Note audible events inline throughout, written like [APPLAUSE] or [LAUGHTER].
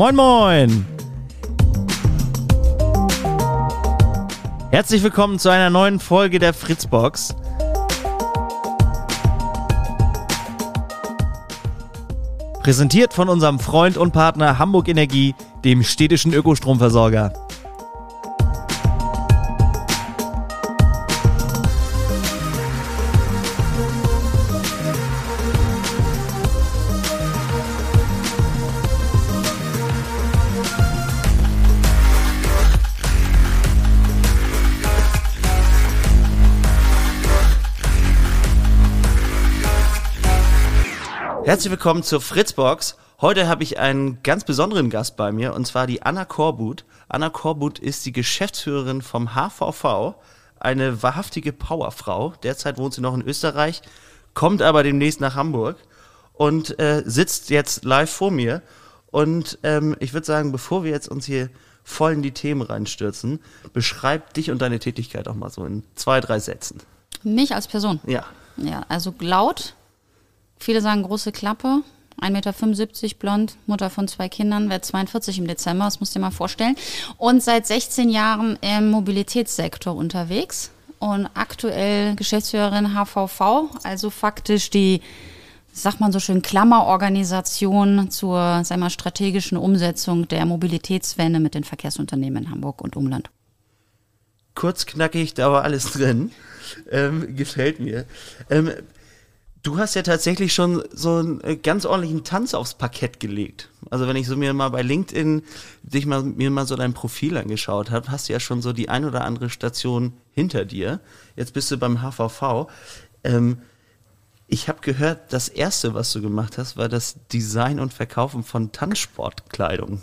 Moin, moin! Herzlich willkommen zu einer neuen Folge der Fritzbox. Präsentiert von unserem Freund und Partner Hamburg Energie, dem städtischen Ökostromversorger. Herzlich willkommen zur Fritzbox. Heute habe ich einen ganz besonderen Gast bei mir und zwar die Anna Korbut. Anna Korbut ist die Geschäftsführerin vom HVV, eine wahrhaftige Powerfrau. Derzeit wohnt sie noch in Österreich, kommt aber demnächst nach Hamburg und äh, sitzt jetzt live vor mir. Und ähm, ich würde sagen, bevor wir jetzt uns hier voll in die Themen reinstürzen, beschreib dich und deine Tätigkeit auch mal so in zwei, drei Sätzen. Mich als Person? Ja. Ja, also laut, Viele sagen große Klappe, 1,75 Meter blond, Mutter von zwei Kindern, werde 42 im Dezember, das musst du dir mal vorstellen. Und seit 16 Jahren im Mobilitätssektor unterwegs und aktuell Geschäftsführerin HVV, also faktisch die, sagt man so schön, Klammerorganisation zur sag mal, strategischen Umsetzung der Mobilitätswende mit den Verkehrsunternehmen in Hamburg und Umland. Kurz knackig, da war alles drin. Ähm, gefällt mir. Ähm, Du hast ja tatsächlich schon so einen äh, ganz ordentlichen Tanz aufs Parkett gelegt. Also wenn ich so mir mal bei LinkedIn dich mal, mir mal so dein Profil angeschaut habe, hast du ja schon so die ein oder andere Station hinter dir. Jetzt bist du beim HVV. Ähm, ich habe gehört, das erste, was du gemacht hast, war das Design und Verkaufen von Tanzsportkleidung.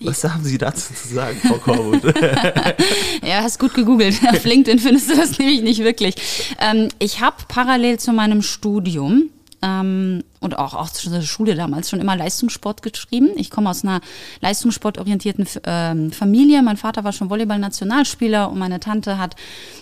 Was haben Sie dazu zu sagen, Frau Korbut? [LAUGHS] ja, hast gut gegoogelt. Auf LinkedIn findest du das nämlich nicht wirklich. Ähm, ich habe parallel zu meinem Studium ähm, und auch, auch zur Schule damals schon immer Leistungssport geschrieben. Ich komme aus einer leistungssportorientierten ähm, Familie. Mein Vater war schon Volleyball-Nationalspieler und meine Tante hat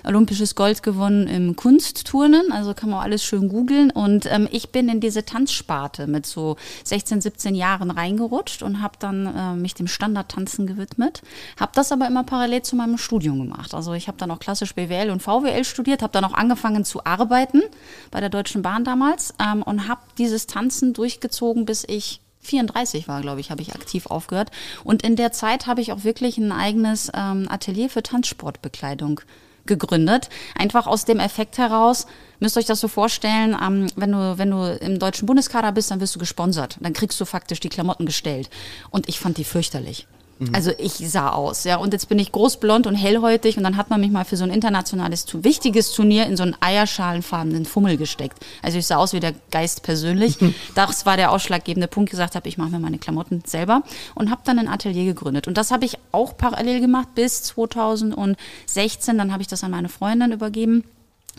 olympisches Gold gewonnen im Kunstturnen. Also kann man auch alles schön googeln. Und ähm, ich bin in diese Tanzsparte mit so 16, 17 Jahren reingerutscht und habe dann äh, mich dem Standardtanzen gewidmet. Habe das aber immer parallel zu meinem Studium gemacht. Also ich habe dann auch klassisch BWL und VWL studiert, habe dann auch angefangen zu arbeiten bei der Deutschen Bahn damals ähm, und habe dieses Tanzen durchgezogen, bis ich 34 war, glaube ich, habe ich aktiv aufgehört. Und in der Zeit habe ich auch wirklich ein eigenes ähm, Atelier für Tanzsportbekleidung gegründet. Einfach aus dem Effekt heraus, müsst euch das so vorstellen, ähm, wenn, du, wenn du im deutschen Bundeskader bist, dann wirst du gesponsert. Dann kriegst du faktisch die Klamotten gestellt. Und ich fand die fürchterlich. Mhm. Also ich sah aus, ja. Und jetzt bin ich großblond und hellhäutig und dann hat man mich mal für so ein internationales, wichtiges Turnier in so einen eierschalenfarbenen Fummel gesteckt. Also ich sah aus wie der Geist persönlich. [LAUGHS] Das war der ausschlaggebende Punkt, gesagt habe, ich mache mir meine Klamotten selber und habe dann ein Atelier gegründet. Und das habe ich auch parallel gemacht bis 2016. Dann habe ich das an meine Freundin übergeben,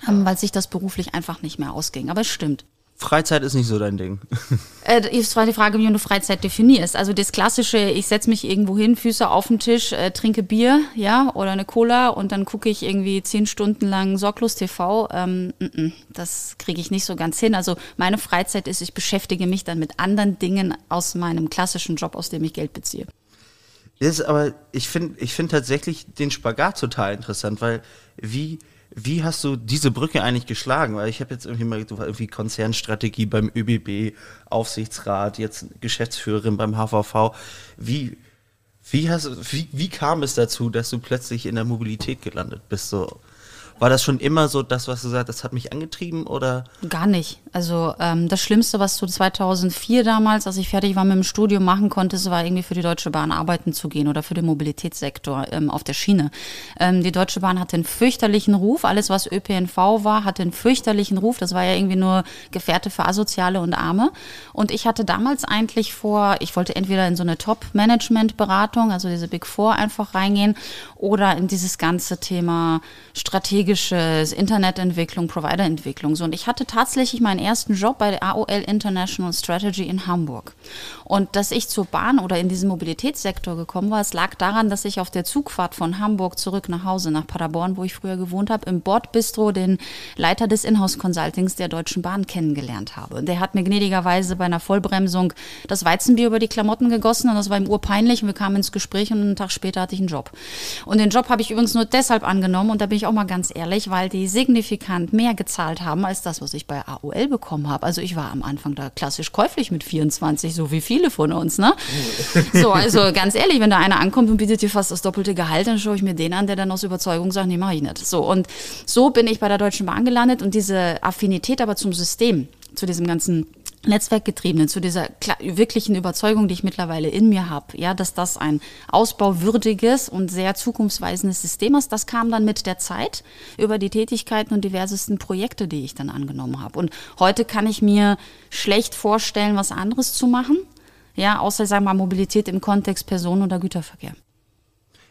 ähm, weil sich das beruflich einfach nicht mehr ausging. Aber es stimmt. Freizeit ist nicht so dein Ding. Äh, war die Frage, wie du Freizeit definierst. Also das klassische, ich setze mich irgendwo hin, Füße auf den Tisch, äh, trinke Bier, ja, oder eine Cola und dann gucke ich irgendwie zehn Stunden lang sorglos TV. Ähm, n -n, das kriege ich nicht so ganz hin. Also meine Freizeit ist, ich beschäftige mich dann mit anderen Dingen aus meinem klassischen Job, aus dem ich Geld beziehe. Ist aber, ich finde ich finde tatsächlich den Spagat total interessant, weil wie wie hast du diese Brücke eigentlich geschlagen? Weil ich habe jetzt irgendwie mal irgendwie Konzernstrategie beim ÖBB, Aufsichtsrat, jetzt Geschäftsführerin beim HVV. Wie, wie, hast, wie, wie kam es dazu, dass du plötzlich in der Mobilität gelandet bist? So war das schon immer so das, was du sagst, das hat mich angetrieben oder? Gar nicht. Also ähm, das Schlimmste, was du 2004 damals, als ich fertig war mit dem Studium, machen konntest, war irgendwie für die Deutsche Bahn arbeiten zu gehen oder für den Mobilitätssektor ähm, auf der Schiene. Ähm, die Deutsche Bahn hatte einen fürchterlichen Ruf. Alles, was ÖPNV war, hatte einen fürchterlichen Ruf. Das war ja irgendwie nur Gefährte für Asoziale und Arme. Und ich hatte damals eigentlich vor, ich wollte entweder in so eine Top-Management-Beratung, also diese Big Four einfach reingehen, oder in dieses ganze Thema Strategie strategisches Internetentwicklung, Providerentwicklung. So, und ich hatte tatsächlich meinen ersten Job bei der AOL International Strategy in Hamburg. Und dass ich zur Bahn oder in diesen Mobilitätssektor gekommen war, es lag daran, dass ich auf der Zugfahrt von Hamburg zurück nach Hause, nach Paderborn, wo ich früher gewohnt habe, im Bordbistro den Leiter des Inhouse-Consultings der Deutschen Bahn kennengelernt habe. Der hat mir gnädigerweise bei einer Vollbremsung das Weizenbier über die Klamotten gegossen und das war ihm urpeinlich und wir kamen ins Gespräch und einen Tag später hatte ich einen Job. Und den Job habe ich übrigens nur deshalb angenommen und da bin ich auch mal ganz ehrlich, weil die signifikant mehr gezahlt haben als das, was ich bei AOL bekommen habe. Also ich war am Anfang da klassisch käuflich mit 24, so wie viele von uns, ne? So, also ganz ehrlich, wenn da einer ankommt und bietet dir fast das doppelte Gehalt, dann schaue ich mir den an, der dann aus Überzeugung sagt, nee, mach ich nicht. So, und so bin ich bei der Deutschen Bahn gelandet und diese Affinität aber zum System, zu diesem ganzen Netzwerkgetriebenen, zu dieser wirklichen Überzeugung, die ich mittlerweile in mir habe, ja, dass das ein ausbauwürdiges und sehr zukunftsweisendes System ist, das kam dann mit der Zeit über die Tätigkeiten und diversesten Projekte, die ich dann angenommen habe. Und heute kann ich mir schlecht vorstellen, was anderes zu machen. Ja, außer, sagen wir mal, Mobilität im Kontext Personen- oder Güterverkehr.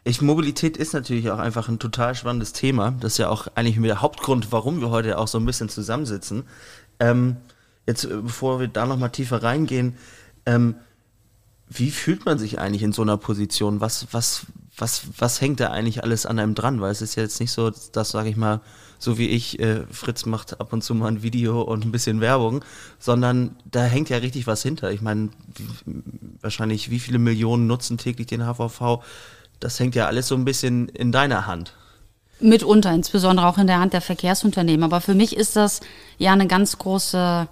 Ich, Mobilität ist natürlich auch einfach ein total spannendes Thema. Das ist ja auch eigentlich der Hauptgrund, warum wir heute auch so ein bisschen zusammensitzen. Ähm, jetzt, äh, bevor wir da nochmal tiefer reingehen, ähm, wie fühlt man sich eigentlich in so einer Position? Was, was, was, was hängt da eigentlich alles an einem dran? Weil es ist ja jetzt nicht so, dass, sage ich mal, so wie ich, äh, Fritz macht ab und zu mal ein Video und ein bisschen Werbung, sondern da hängt ja richtig was hinter. Ich meine, wahrscheinlich wie viele Millionen nutzen täglich den HVV, das hängt ja alles so ein bisschen in deiner Hand. Mitunter, insbesondere auch in der Hand der Verkehrsunternehmen. Aber für mich ist das ja eine ganz große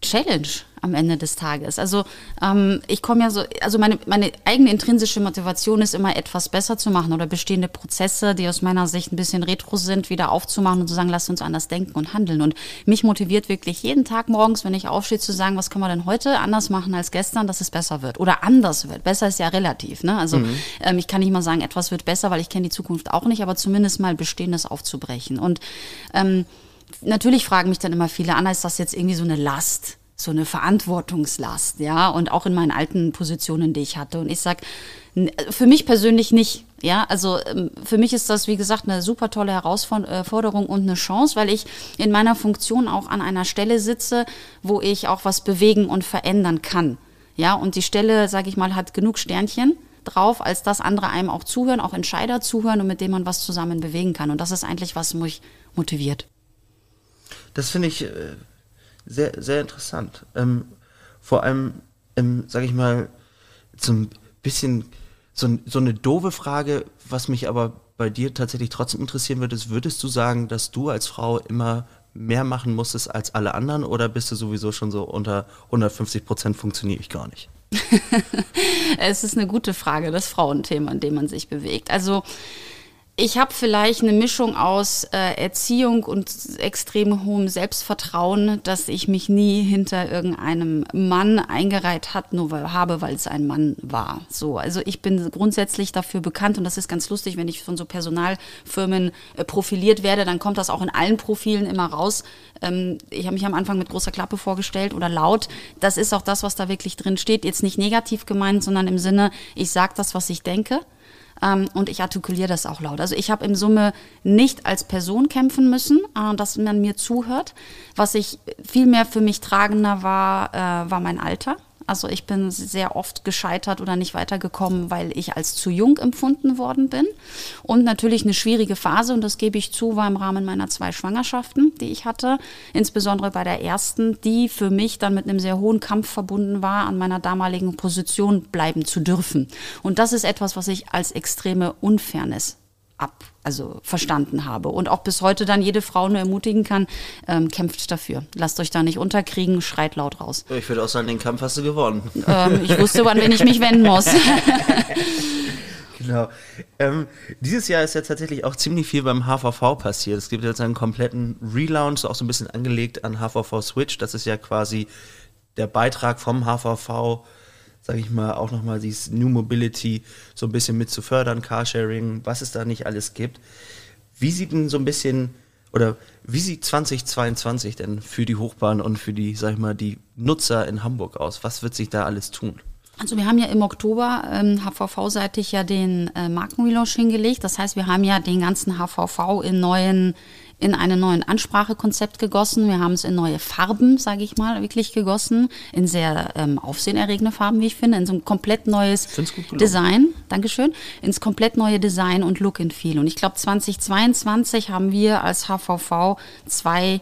Challenge am Ende des Tages. Also ähm, ich komme ja so, also meine, meine eigene intrinsische Motivation ist immer etwas besser zu machen oder bestehende Prozesse, die aus meiner Sicht ein bisschen retro sind, wieder aufzumachen und zu sagen, lasst uns anders denken und handeln. Und mich motiviert wirklich jeden Tag morgens, wenn ich aufstehe, zu sagen, was können wir denn heute anders machen als gestern, dass es besser wird oder anders wird. Besser ist ja relativ. Ne? Also mhm. ähm, ich kann nicht mal sagen, etwas wird besser, weil ich kenne die Zukunft auch nicht, aber zumindest mal Bestehendes aufzubrechen. Und ähm, natürlich fragen mich dann immer viele, Anna, ist das jetzt irgendwie so eine Last? so eine Verantwortungslast, ja, und auch in meinen alten Positionen, die ich hatte. Und ich sag, für mich persönlich nicht. Ja, also ähm, für mich ist das, wie gesagt, eine super tolle Herausforderung und eine Chance, weil ich in meiner Funktion auch an einer Stelle sitze, wo ich auch was bewegen und verändern kann. Ja, und die Stelle, sage ich mal, hat genug Sternchen drauf, als dass andere einem auch zuhören, auch Entscheider zuhören und mit denen man was zusammen bewegen kann. Und das ist eigentlich, was mich motiviert. Das finde ich äh, sehr, sehr interessant. Ähm, vor allem, ähm, sage ich mal, so ein bisschen so, so eine doofe Frage, was mich aber bei dir tatsächlich trotzdem interessieren würde, ist, würdest du sagen, dass du als Frau immer mehr machen musstest als alle anderen oder bist du sowieso schon so unter 150 Prozent funktioniere ich gar nicht? [LAUGHS] es ist eine gute Frage, das Frauenthema, in dem man sich bewegt. Also ich habe vielleicht eine Mischung aus äh, Erziehung und extrem hohem Selbstvertrauen, dass ich mich nie hinter irgendeinem Mann eingereiht hat, nur weil, habe, weil es ein Mann war. So, also ich bin grundsätzlich dafür bekannt und das ist ganz lustig, wenn ich von so Personalfirmen äh, profiliert werde, dann kommt das auch in allen Profilen immer raus. Ähm, ich habe mich am Anfang mit großer Klappe vorgestellt oder laut. Das ist auch das, was da wirklich drin steht. Jetzt nicht negativ gemeint, sondern im Sinne, ich sage das, was ich denke ähm, und ich artikuliere das auch laut. Also ich habe im Summe nicht als Person kämpfen müssen, äh, dass man mir zuhört. Was ich viel mehr für mich tragender war, äh, war mein Alter. Also ich bin sehr oft gescheitert oder nicht weitergekommen, weil ich als zu jung empfunden worden bin. Und natürlich eine schwierige Phase, und das gebe ich zu, war im Rahmen meiner zwei Schwangerschaften, die ich hatte. Insbesondere bei der ersten, die für mich dann mit einem sehr hohen Kampf verbunden war, an meiner damaligen Position bleiben zu dürfen. Und das ist etwas, was ich als extreme Unfairness ab, also verstanden habe. Und auch bis heute dann jede Frau nur ermutigen kann, ähm, kämpft dafür. Lasst euch da nicht unterkriegen, schreit laut raus. Ich würde auch sagen, den Kampf hast du gewonnen. Ähm, ich wusste, wann wen ich mich wenden muss. [LAUGHS] genau. Ähm, dieses Jahr ist ja tatsächlich auch ziemlich viel beim HVV passiert. Es gibt jetzt einen kompletten Relaunch, auch so ein bisschen angelegt an HVV Switch. Das ist ja quasi der Beitrag vom HVV sage ich mal, auch nochmal dieses New Mobility so ein bisschen mit zu fördern, Carsharing, was es da nicht alles gibt. Wie sieht denn so ein bisschen, oder wie sieht 2022 denn für die Hochbahn und für die, sag ich mal, die Nutzer in Hamburg aus? Was wird sich da alles tun? Also wir haben ja im Oktober ähm, HVV-seitig ja den äh, Markenrelaunch hingelegt. Das heißt, wir haben ja den ganzen HVV in neuen in einen neuen Ansprachekonzept gegossen. Wir haben es in neue Farben, sage ich mal, wirklich gegossen. In sehr ähm, aufsehenerregende Farben, wie ich finde. In so ein komplett neues Design. Dankeschön. Ins komplett neue Design und Look and Feel. Und ich glaube, 2022 haben wir als HVV zwei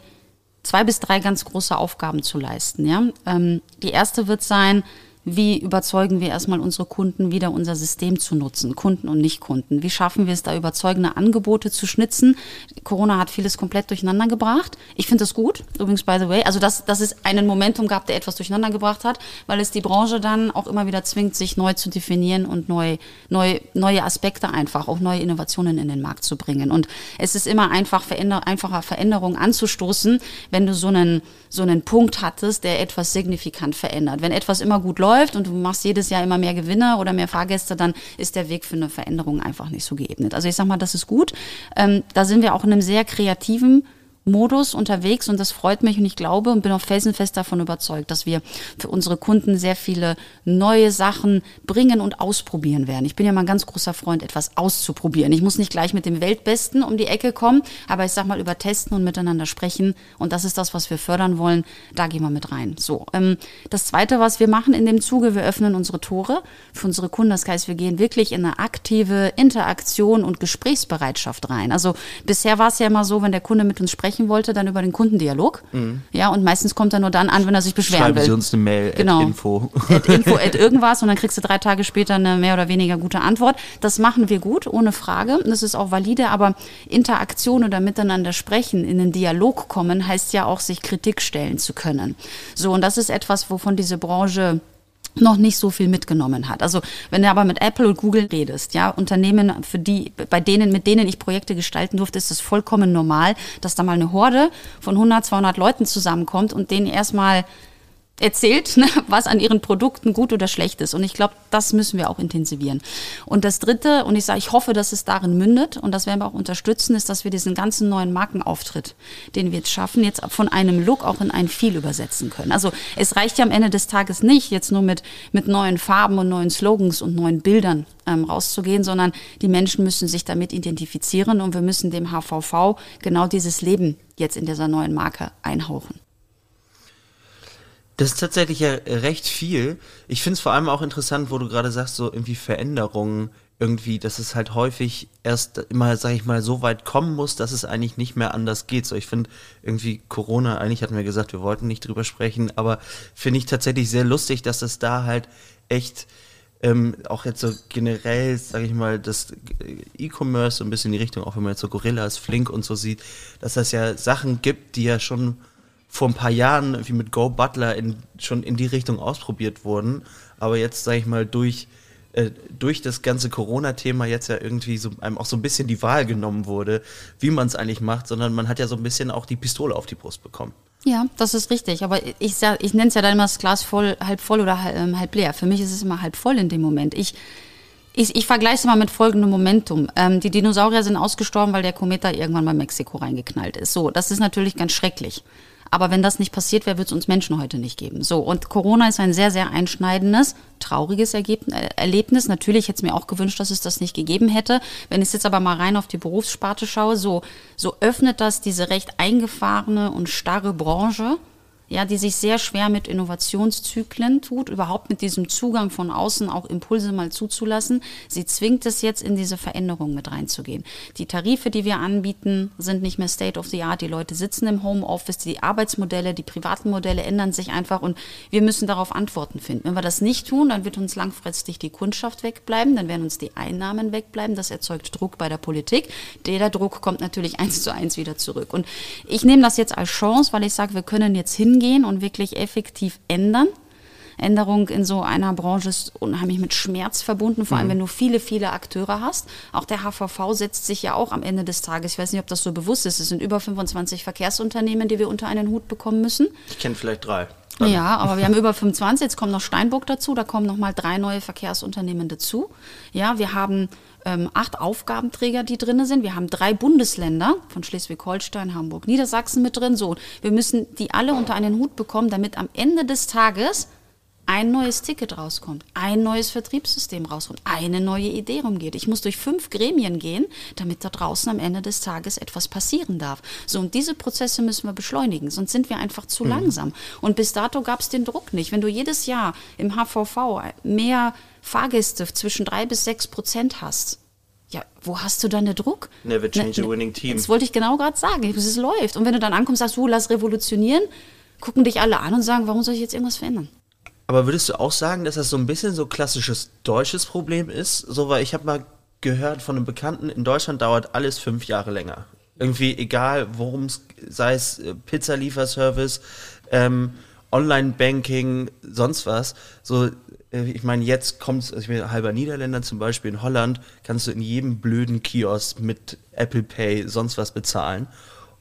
zwei bis drei ganz große Aufgaben zu leisten. Ja? Ähm, die erste wird sein, wie überzeugen wir erstmal unsere Kunden wieder unser System zu nutzen, Kunden und Nicht-Kunden? Wie schaffen wir es da überzeugende Angebote zu schnitzen? Corona hat vieles komplett durcheinander gebracht. Ich finde das gut, übrigens by the way. Also dass, dass es einen Momentum gab, der etwas durcheinander gebracht hat, weil es die Branche dann auch immer wieder zwingt, sich neu zu definieren und neu, neu, neue Aspekte einfach, auch neue Innovationen in den Markt zu bringen. Und es ist immer einfach veränder, einfacher Veränderungen anzustoßen, wenn du so einen, so einen Punkt hattest, der etwas signifikant verändert. Wenn etwas immer gut läuft, läuft und du machst jedes Jahr immer mehr Gewinner oder mehr Fahrgäste, dann ist der Weg für eine Veränderung einfach nicht so geebnet. Also ich sag mal, das ist gut. Ähm, da sind wir auch in einem sehr kreativen Modus unterwegs und das freut mich und ich glaube und bin auch felsenfest davon überzeugt, dass wir für unsere Kunden sehr viele neue Sachen bringen und ausprobieren werden. Ich bin ja mal ein ganz großer Freund, etwas auszuprobieren. Ich muss nicht gleich mit dem Weltbesten um die Ecke kommen, aber ich sag mal über testen und miteinander sprechen und das ist das, was wir fördern wollen. Da gehen wir mit rein. So, ähm, das zweite, was wir machen in dem Zuge, wir öffnen unsere Tore für unsere Kunden. Das heißt, wir gehen wirklich in eine aktive Interaktion und Gesprächsbereitschaft rein. Also bisher war es ja immer so, wenn der Kunde mit uns sprechen sprechen wollte, dann über den Kundendialog. Mhm. Ja, und meistens kommt er nur dann an, wenn er sich beschweren Schreiben will. Sie uns eine Mail, genau. Info. At Info, [LAUGHS] at irgendwas und dann kriegst du drei Tage später eine mehr oder weniger gute Antwort. Das machen wir gut, ohne Frage. Das ist auch valide, aber Interaktion oder miteinander sprechen, in den Dialog kommen, heißt ja auch, sich Kritik stellen zu können. So, und das ist etwas, wovon diese Branche noch nicht so viel mitgenommen hat. Also wenn du aber mit Apple und Google redest, ja, Unternehmen, für die, bei denen, mit denen ich Projekte gestalten durfte, ist es vollkommen normal, dass da mal eine Horde von 100, 200 Leuten zusammenkommt und denen erstmal erzählt, ne, was an ihren Produkten gut oder schlecht ist. Und ich glaube, das müssen wir auch intensivieren. Und das Dritte, und ich sage, ich hoffe, dass es darin mündet, und das werden wir auch unterstützen, ist, dass wir diesen ganzen neuen Markenauftritt, den wir jetzt schaffen, jetzt von einem Look auch in ein Viel übersetzen können. Also es reicht ja am Ende des Tages nicht, jetzt nur mit, mit neuen Farben und neuen Slogans und neuen Bildern ähm, rauszugehen, sondern die Menschen müssen sich damit identifizieren und wir müssen dem HVV genau dieses Leben jetzt in dieser neuen Marke einhauchen. Das ist tatsächlich ja recht viel. Ich finde es vor allem auch interessant, wo du gerade sagst, so irgendwie Veränderungen irgendwie, dass es halt häufig erst immer, sag ich mal, so weit kommen muss, dass es eigentlich nicht mehr anders geht. So, ich finde irgendwie Corona, eigentlich hatten wir gesagt, wir wollten nicht drüber sprechen, aber finde ich tatsächlich sehr lustig, dass es da halt echt ähm, auch jetzt so generell, sage ich mal, das E-Commerce so ein bisschen in die Richtung, auch wenn man jetzt so Gorillas, Flink und so sieht, dass das ja Sachen gibt, die ja schon vor ein paar Jahren wie mit Go Butler in, schon in die Richtung ausprobiert wurden, aber jetzt, sage ich mal, durch, äh, durch das ganze Corona-Thema jetzt ja irgendwie so einem auch so ein bisschen die Wahl genommen wurde, wie man es eigentlich macht, sondern man hat ja so ein bisschen auch die Pistole auf die Brust bekommen. Ja, das ist richtig. Aber ich, ich nenne es ja dann immer das Glas voll, halb voll oder halb, ähm, halb leer. Für mich ist es immer halb voll in dem Moment. Ich, ich, ich vergleiche es mal mit folgendem Momentum. Ähm, die Dinosaurier sind ausgestorben, weil der Komet da irgendwann bei Mexiko reingeknallt ist. So, das ist natürlich ganz schrecklich. Aber wenn das nicht passiert wäre, würde es uns Menschen heute nicht geben. So, und Corona ist ein sehr, sehr einschneidendes, trauriges äh, Erlebnis. Natürlich hätte es mir auch gewünscht, dass es das nicht gegeben hätte. Wenn ich jetzt aber mal rein auf die Berufssparte schaue, so, so öffnet das diese recht eingefahrene und starre Branche ja, die sich sehr schwer mit Innovationszyklen tut, überhaupt mit diesem Zugang von außen auch Impulse mal zuzulassen. Sie zwingt es jetzt in diese Veränderung mit reinzugehen. Die Tarife, die wir anbieten, sind nicht mehr State of the Art. Die Leute sitzen im Homeoffice, die Arbeitsmodelle, die privaten Modelle ändern sich einfach und wir müssen darauf Antworten finden. Wenn wir das nicht tun, dann wird uns langfristig die Kundschaft wegbleiben, dann werden uns die Einnahmen wegbleiben. Das erzeugt Druck bei der Politik. Der Druck kommt natürlich eins zu eins wieder zurück. Und ich nehme das jetzt als Chance, weil ich sage, wir können jetzt hin hingehen und wirklich effektiv ändern. Änderung in so einer Branche ist unheimlich mit Schmerz verbunden, vor allem mhm. wenn du viele, viele Akteure hast. Auch der HVV setzt sich ja auch am Ende des Tages, ich weiß nicht, ob das so bewusst ist, es sind über 25 Verkehrsunternehmen, die wir unter einen Hut bekommen müssen. Ich kenne vielleicht drei. Dann. Ja, aber wir haben über 25, jetzt kommt noch Steinburg dazu, da kommen noch mal drei neue Verkehrsunternehmen dazu. Ja, wir haben ähm, acht Aufgabenträger, die drin sind. Wir haben drei Bundesländer von Schleswig-Holstein, Hamburg, Niedersachsen mit drin. So, wir müssen die alle unter einen Hut bekommen, damit am Ende des Tages ein neues Ticket rauskommt, ein neues Vertriebssystem rauskommt, eine neue Idee rumgeht. Ich muss durch fünf Gremien gehen, damit da draußen am Ende des Tages etwas passieren darf. So, und diese Prozesse müssen wir beschleunigen, sonst sind wir einfach zu mhm. langsam. Und bis dato gab es den Druck nicht. Wenn du jedes Jahr im HVV mehr Fahrgäste zwischen drei bis sechs Prozent hast, ja, wo hast du dann den Druck? Never change ne, a winning team. Das wollte ich genau gerade sagen, es läuft. Und wenn du dann ankommst, sagst du, lass revolutionieren, gucken dich alle an und sagen, warum soll ich jetzt irgendwas verändern? Aber würdest du auch sagen, dass das so ein bisschen so klassisches deutsches Problem ist? So, weil ich habe mal gehört von einem Bekannten, in Deutschland dauert alles fünf Jahre länger. Irgendwie egal, worum es, sei es äh, Pizzalieferservice, ähm, Online-Banking, sonst was. So, äh, ich meine, jetzt kommt also ich bin halber Niederländer zum Beispiel, in Holland kannst du in jedem blöden Kiosk mit Apple Pay sonst was bezahlen.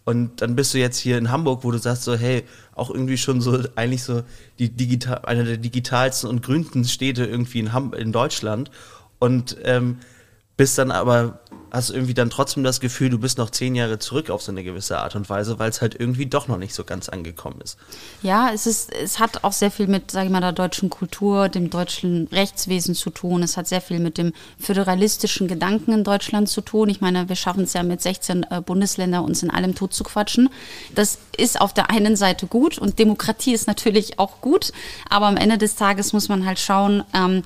Und dann bist du jetzt hier in Hamburg, wo du sagst so, hey, auch irgendwie schon so, eigentlich so die digital, eine der digitalsten und grünsten Städte irgendwie in, Ham in Deutschland. Und ähm, bist dann aber hast irgendwie dann trotzdem das Gefühl, du bist noch zehn Jahre zurück auf so eine gewisse Art und Weise, weil es halt irgendwie doch noch nicht so ganz angekommen ist. Ja, es ist, es hat auch sehr viel mit, sage ich mal, der deutschen Kultur, dem deutschen Rechtswesen zu tun. Es hat sehr viel mit dem föderalistischen Gedanken in Deutschland zu tun. Ich meine, wir schaffen es ja mit 16 äh, Bundesländern, uns in allem tot zu quatschen. Das ist auf der einen Seite gut und Demokratie ist natürlich auch gut, aber am Ende des Tages muss man halt schauen, ähm,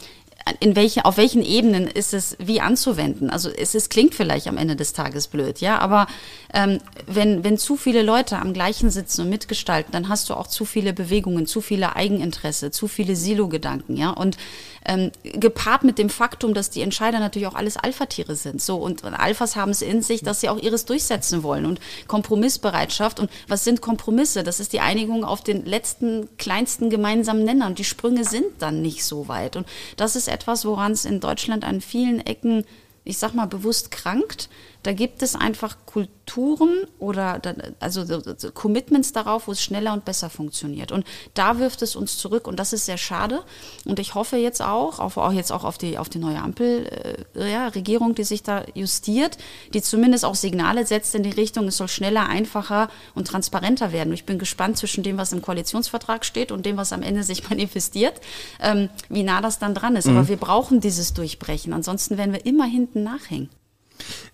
in welche, auf welchen Ebenen ist es wie anzuwenden? Also es, es klingt vielleicht am Ende des Tages blöd, ja, aber ähm, wenn, wenn zu viele Leute am gleichen sitzen und mitgestalten, dann hast du auch zu viele Bewegungen, zu viele Eigeninteresse, zu viele Silo-Gedanken, ja. Und ähm, gepaart mit dem Faktum, dass die Entscheider natürlich auch alles Alpha-Tiere sind. So, und, und Alphas haben es in sich, dass sie auch ihres durchsetzen wollen und Kompromissbereitschaft. Und was sind Kompromisse? Das ist die Einigung auf den letzten, kleinsten gemeinsamen Nenner. Und die Sprünge sind dann nicht so weit. Und das ist etwas, woran es in Deutschland an vielen Ecken, ich sag mal, bewusst krankt. Da gibt es einfach Kulturen oder also Commitments darauf, wo es schneller und besser funktioniert. Und da wirft es uns zurück und das ist sehr schade. Und ich hoffe jetzt auch, auf, auch jetzt auch auf die, auf die neue Ampelregierung, äh, ja, die sich da justiert, die zumindest auch Signale setzt in die Richtung, es soll schneller, einfacher und transparenter werden. Ich bin gespannt zwischen dem, was im Koalitionsvertrag steht und dem, was am Ende sich [LAUGHS] manifestiert, ähm, wie nah das dann dran ist. Mhm. Aber wir brauchen dieses Durchbrechen. Ansonsten werden wir immer hinten nachhängen.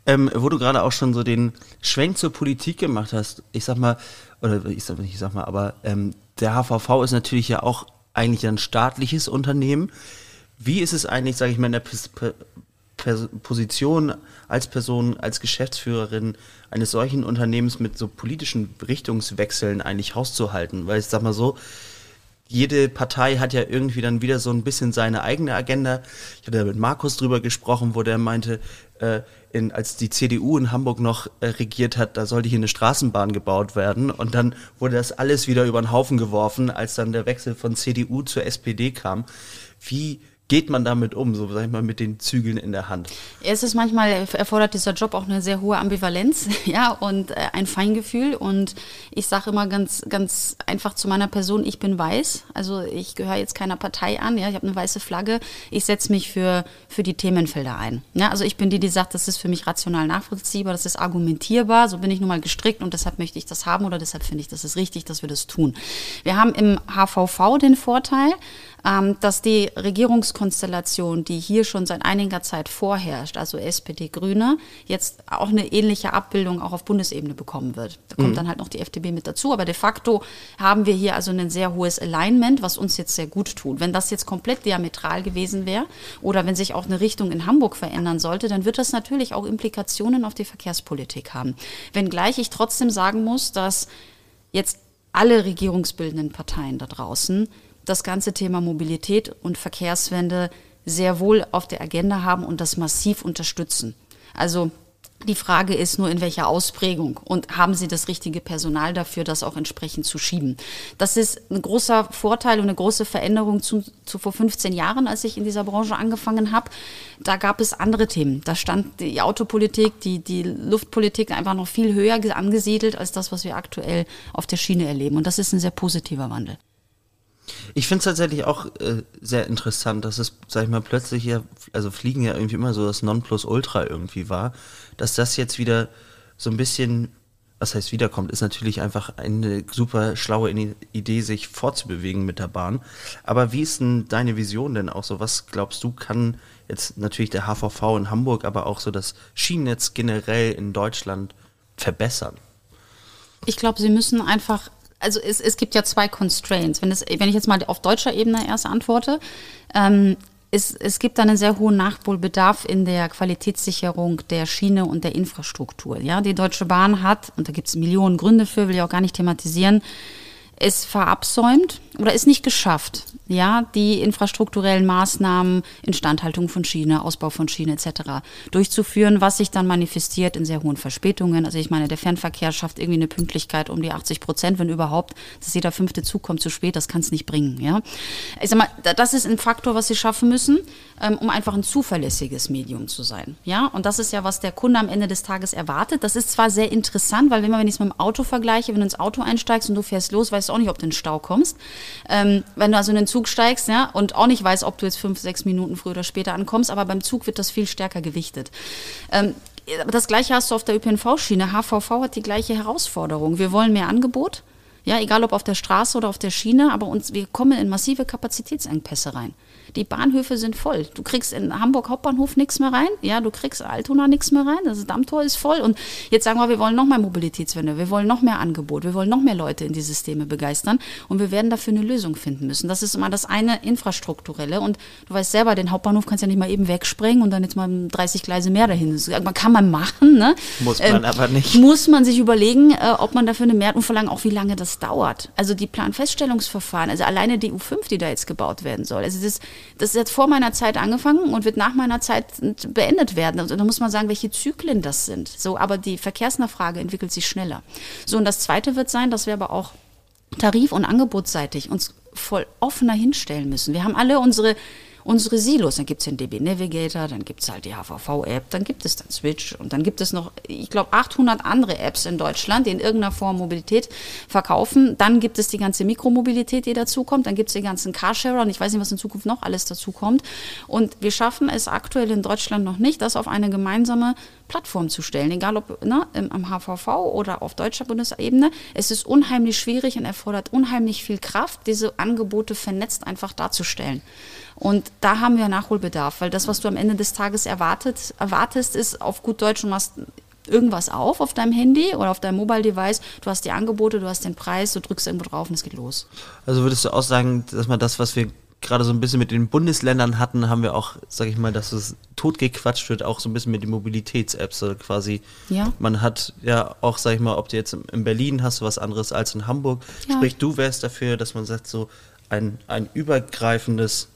Ähm, wo du gerade auch schon so den Schwenk zur Politik gemacht hast, ich sag mal, oder ich sag, ich sag mal, aber ähm, der HVV ist natürlich ja auch eigentlich ein staatliches Unternehmen. Wie ist es eigentlich, sage ich mal, in der Position als Person, als Geschäftsführerin eines solchen Unternehmens mit so politischen Richtungswechseln eigentlich hauszuhalten? Weil ich sag mal so, jede Partei hat ja irgendwie dann wieder so ein bisschen seine eigene Agenda. Ich hatte mit Markus drüber gesprochen, wo der meinte, äh, in, als die CDU in Hamburg noch äh, regiert hat, da sollte hier eine Straßenbahn gebaut werden. Und dann wurde das alles wieder über den Haufen geworfen, als dann der Wechsel von CDU zur SPD kam. Wie geht man damit um, so sag ich mal, mit den Zügeln in der Hand? Es ist manchmal, erfordert dieser Job auch eine sehr hohe Ambivalenz, [LAUGHS] ja, und äh, ein Feingefühl. Und ich sage immer ganz, ganz einfach zu meiner Person, ich bin weiß. Also ich gehöre jetzt keiner Partei an, ja, ich habe eine weiße Flagge. Ich setze mich für, für die Themenfelder ein. Ja, also ich bin die, die sagt, das ist für mich rational nachvollziehbar, das ist argumentierbar, so bin ich nun mal gestrickt und deshalb möchte ich das haben oder deshalb finde ich, das ist richtig, dass wir das tun. Wir haben im HVV den Vorteil, dass die Regierungskonstellation, die hier schon seit einiger Zeit vorherrscht, also SPD, Grüne, jetzt auch eine ähnliche Abbildung auch auf Bundesebene bekommen wird. Da kommt mhm. dann halt noch die FDP mit dazu, aber de facto haben wir hier also ein sehr hohes Alignment, was uns jetzt sehr gut tut. Wenn das jetzt komplett diametral gewesen wäre oder wenn sich auch eine Richtung in Hamburg verändern sollte, dann wird das natürlich auch Implikationen auf die Verkehrspolitik haben. Wenngleich ich trotzdem sagen muss, dass jetzt alle regierungsbildenden Parteien da draußen das ganze Thema Mobilität und Verkehrswende sehr wohl auf der Agenda haben und das massiv unterstützen. Also die Frage ist nur, in welcher Ausprägung und haben Sie das richtige Personal dafür, das auch entsprechend zu schieben. Das ist ein großer Vorteil und eine große Veränderung zu, zu vor 15 Jahren, als ich in dieser Branche angefangen habe. Da gab es andere Themen. Da stand die Autopolitik, die, die Luftpolitik einfach noch viel höher angesiedelt als das, was wir aktuell auf der Schiene erleben. Und das ist ein sehr positiver Wandel. Ich finde es tatsächlich auch äh, sehr interessant, dass es, sag ich mal, plötzlich ja, also Fliegen ja irgendwie immer so das Nonplusultra irgendwie war, dass das jetzt wieder so ein bisschen was heißt wiederkommt, ist natürlich einfach eine super schlaue Idee, sich fortzubewegen mit der Bahn. Aber wie ist denn deine Vision denn auch so? Was glaubst du, kann jetzt natürlich der HVV in Hamburg, aber auch so das Schienennetz generell in Deutschland verbessern? Ich glaube, sie müssen einfach also es, es gibt ja zwei Constraints. Wenn, es, wenn ich jetzt mal auf deutscher Ebene erst antworte, ähm, es, es gibt einen sehr hohen Nachholbedarf in der Qualitätssicherung der Schiene und der Infrastruktur. Ja, die Deutsche Bahn hat, und da gibt es Millionen Gründe für, will ich auch gar nicht thematisieren, es verabsäumt oder ist nicht geschafft, ja, die infrastrukturellen Maßnahmen, Instandhaltung von Schiene, Ausbau von Schiene etc. durchzuführen, was sich dann manifestiert in sehr hohen Verspätungen. Also ich meine, der Fernverkehr schafft irgendwie eine Pünktlichkeit um die 80 Prozent, wenn überhaupt, dass jeder fünfte Zug kommt zu spät, das kann es nicht bringen, ja. Ich sag mal, das ist ein Faktor, was sie schaffen müssen, ähm, um einfach ein zuverlässiges Medium zu sein, ja. Und das ist ja, was der Kunde am Ende des Tages erwartet. Das ist zwar sehr interessant, weil wenn man, wenn ich es mit dem Auto vergleiche, wenn du ins Auto einsteigst und du fährst los, weißt du auch nicht, ob du in den Stau kommst. Ähm, wenn du also in den Zug steigst ja, und auch nicht weißt, ob du jetzt fünf, sechs Minuten früher oder später ankommst, aber beim Zug wird das viel stärker gewichtet. Ähm, das gleiche hast du auf der ÖPNV-Schiene. HVV hat die gleiche Herausforderung. Wir wollen mehr Angebot. Ja, egal ob auf der Straße oder auf der Schiene, aber uns, wir kommen in massive Kapazitätsengpässe rein. Die Bahnhöfe sind voll. Du kriegst in Hamburg Hauptbahnhof nichts mehr rein. Ja, du kriegst Altona nichts mehr rein. Das Dammtor ist voll. Und jetzt sagen wir, wir wollen noch mehr Mobilitätswende. Wir wollen noch mehr Angebot. Wir wollen noch mehr Leute in die Systeme begeistern. Und wir werden dafür eine Lösung finden müssen. Das ist immer das eine infrastrukturelle. Und du weißt selber, den Hauptbahnhof kannst du ja nicht mal eben wegsprengen und dann jetzt mal 30 Gleise mehr dahin. Das kann man machen. Ne? Muss man ähm, aber nicht. Muss man sich überlegen, äh, ob man dafür eine Mehrheit und verlangen, auch wie lange das dauert. Also die Planfeststellungsverfahren, also alleine die U5, die da jetzt gebaut werden soll. Also das, das ist jetzt vor meiner Zeit angefangen und wird nach meiner Zeit beendet werden. Also da muss man sagen, welche Zyklen das sind. So, aber die Verkehrsnachfrage entwickelt sich schneller. So, und das zweite wird sein, dass wir aber auch tarif- und angebotsseitig uns voll offener hinstellen müssen. Wir haben alle unsere unsere Silos. Dann gibt es den DB Navigator, dann gibt es halt die HVV-App, dann gibt es dann Switch und dann gibt es noch, ich glaube, 800 andere Apps in Deutschland, die in irgendeiner Form Mobilität verkaufen. Dann gibt es die ganze Mikromobilität, die dazukommt. Dann gibt es die ganzen Carsharer und ich weiß nicht, was in Zukunft noch alles dazukommt. Und wir schaffen es aktuell in Deutschland noch nicht, das auf eine gemeinsame Plattform zu stellen, egal ob ne, am HVV oder auf deutscher Bundesebene. Es ist unheimlich schwierig und erfordert unheimlich viel Kraft, diese Angebote vernetzt einfach darzustellen. Und da haben wir Nachholbedarf, weil das, was du am Ende des Tages erwartet, erwartest, ist auf gut Deutsch, du machst irgendwas auf auf deinem Handy oder auf deinem Mobile Device, du hast die Angebote, du hast den Preis, du drückst irgendwo drauf und es geht los. Also würdest du auch sagen, dass man das, was wir gerade so ein bisschen mit den Bundesländern hatten, haben wir auch, sag ich mal, dass es totgequatscht wird, auch so ein bisschen mit den Mobilitäts-Apps also quasi. Ja. Man hat ja auch, sag ich mal, ob du jetzt in Berlin hast du was anderes als in Hamburg. Ja. Sprich, du wärst dafür, dass man sagt, so ein, ein übergreifendes